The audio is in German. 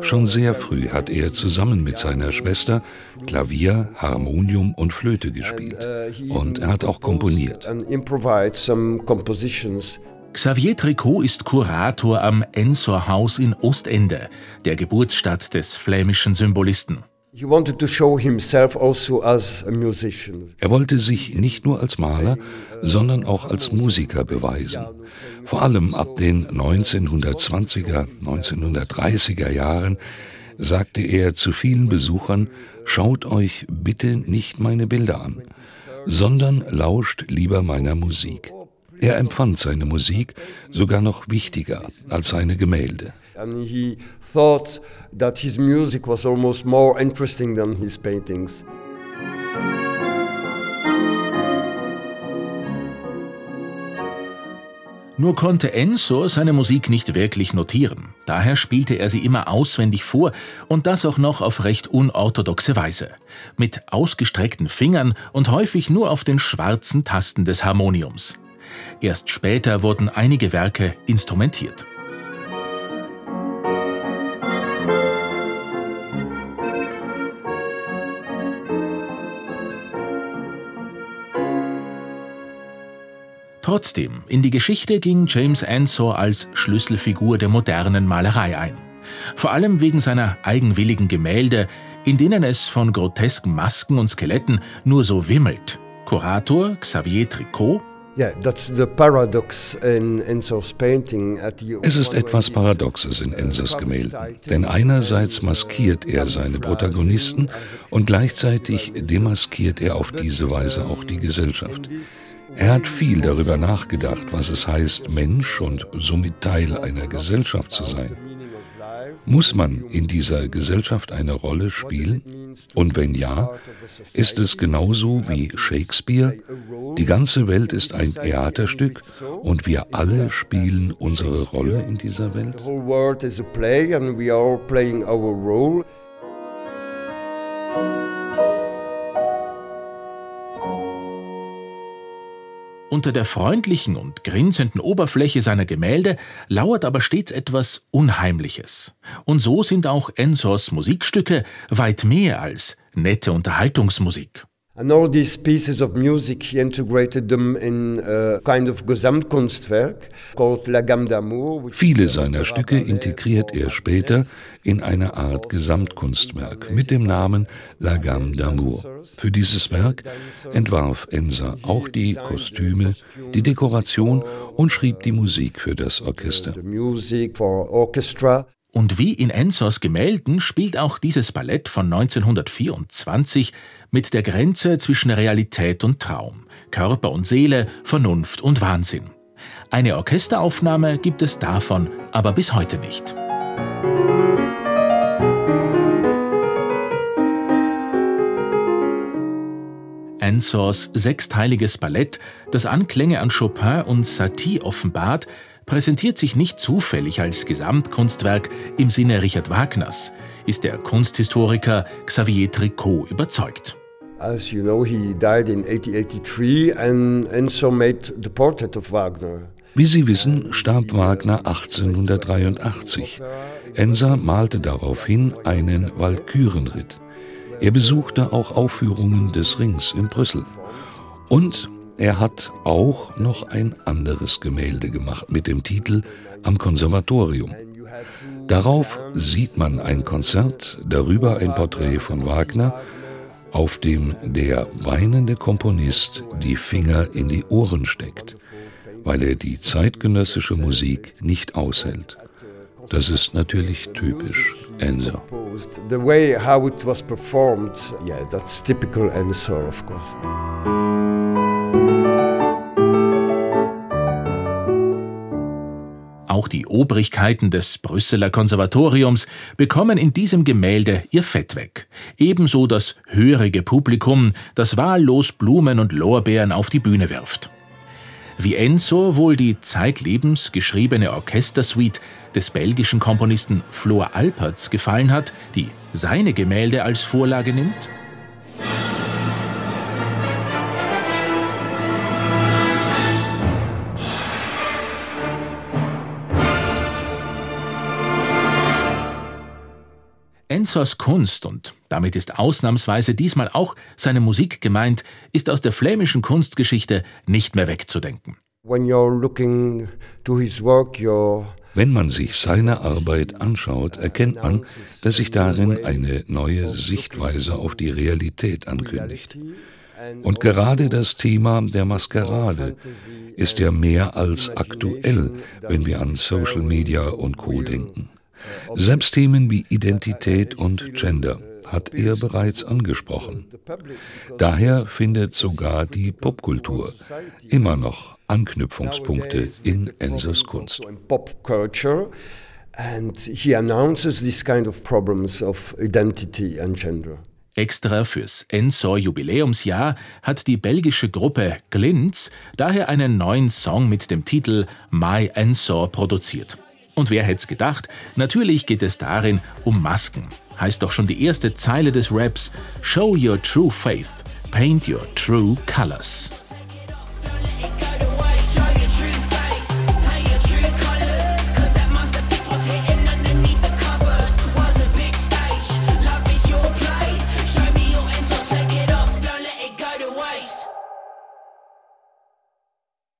Schon sehr früh hat er zusammen mit seiner Schwester Klavier, Harmonium und Flöte gespielt. uh, Und er hat auch komponiert. Xavier Tricot ist Kurator am Ensor Haus in Ostende, der Geburtsstadt des flämischen Symbolisten. Also. Er wollte sich nicht nur als Maler, sondern auch als Musiker beweisen. Vor allem ab den 1920er, 1930er Jahren sagte er zu vielen Besuchern, schaut euch bitte nicht meine Bilder an, sondern lauscht lieber meiner Musik. Er empfand seine Musik sogar noch wichtiger als seine Gemälde. And he thought that his music was almost more interesting than his paintings. Nur konnte Ensor seine Musik nicht wirklich notieren. Daher spielte er sie immer auswendig vor und das auch noch auf recht unorthodoxe Weise. Mit ausgestreckten Fingern und häufig nur auf den schwarzen Tasten des Harmoniums. Erst später wurden einige Werke instrumentiert. Trotzdem, in die Geschichte ging James Ensor als Schlüsselfigur der modernen Malerei ein. Vor allem wegen seiner eigenwilligen Gemälde, in denen es von grotesken Masken und Skeletten nur so wimmelt. Kurator Xavier Tricot Es ist etwas Paradoxes in Ensers Gemälden, denn einerseits maskiert er seine Protagonisten und gleichzeitig demaskiert er auf diese Weise auch die Gesellschaft. Er hat viel darüber nachgedacht, was es heißt, Mensch und somit Teil einer Gesellschaft zu sein. Muss man in dieser Gesellschaft eine Rolle spielen? Und wenn ja, ist es genauso wie Shakespeare? Die ganze Welt ist ein Theaterstück und wir alle spielen unsere Rolle in dieser Welt? The whole Unter der freundlichen und grinsenden Oberfläche seiner Gemälde lauert aber stets etwas Unheimliches. Und so sind auch Ensors Musikstücke weit mehr als nette Unterhaltungsmusik. And all these pieces of music, he integrated them in a kind of Gesamtkunstwerk called La Gamme d'Amour. Viele seiner Stücke integriert er später in eine Art Gesamtkunstwerk mit dem Namen La Gamme d'Amour. Für dieses Werk entwarf Enser auch die Kostüme, die Dekoration und schrieb die Musik für das Orchester. Und wie in Ensors Gemälden spielt auch dieses Ballett von 1924 mit der Grenze zwischen Realität und Traum, Körper und Seele, Vernunft und Wahnsinn. Eine Orchesteraufnahme gibt es davon aber bis heute nicht. Ensors sechsteiliges Ballett, das Anklänge an Chopin und Satie offenbart, präsentiert sich nicht zufällig als Gesamtkunstwerk im Sinne Richard Wagners, ist der Kunsthistoriker Xavier Tricot überzeugt. As you know, he died in 1883 and Enzo made the portrait of Wagner. Wie Sie wissen, starb Wagner 1883. Enser malte daraufhin einen Walkürenritt. Er besuchte auch Aufführungen des Rings in Brüssel. Und er hat auch noch ein anderes Gemälde gemacht mit dem Titel Am Konservatorium. Darauf sieht man ein Konzert, darüber ein Porträt von Wagner, auf dem der weinende Komponist die Finger in die Ohren steckt, weil er die zeitgenössische Musik nicht aushält. Das ist natürlich typisch Enzo. The way how it was performed, yeah, that's typical Enzo, of course. Auch die Obrigkeiten des Brüsseler Konservatoriums bekommen in diesem Gemälde ihr Fett weg. Ebenso das hörige Publikum, das wahllos Blumen und Lorbeeren auf die Bühne wirft. Wie Enzo wohl die zeitlebens geschriebene Orchestersuite des belgischen Komponisten Flor Alperts gefallen hat, die seine Gemälde als Vorlage nimmt? Ensors Kunst, und damit ist ausnahmsweise diesmal auch seine Musik gemeint, ist aus der flämischen Kunstgeschichte nicht mehr wegzudenken. Wenn man sich seine Arbeit anschaut, erkennt man, dass sich darin eine neue Sichtweise auf die Realität ankündigt. Und gerade das Thema der Maskerade ist ja mehr als aktuell, wenn wir an Social Media und Co denken. Selbst Themen wie Identität und Gender hat er bereits angesprochen. Daher findet sogar die Popkultur immer noch Anknüpfungspunkte in Ensers Kunst. And he announces these kind of problems of identity and gender. Extra fürs Ensor Jubiläumsjahr hat die belgische Gruppe Glints daher einen neuen Song mit dem Titel My Ensor produziert. Und wer hätte es gedacht? Natürlich geht es darin um Masken. Heißt doch schon die erste Zeile des Raps: Show your true faith, paint your true colors.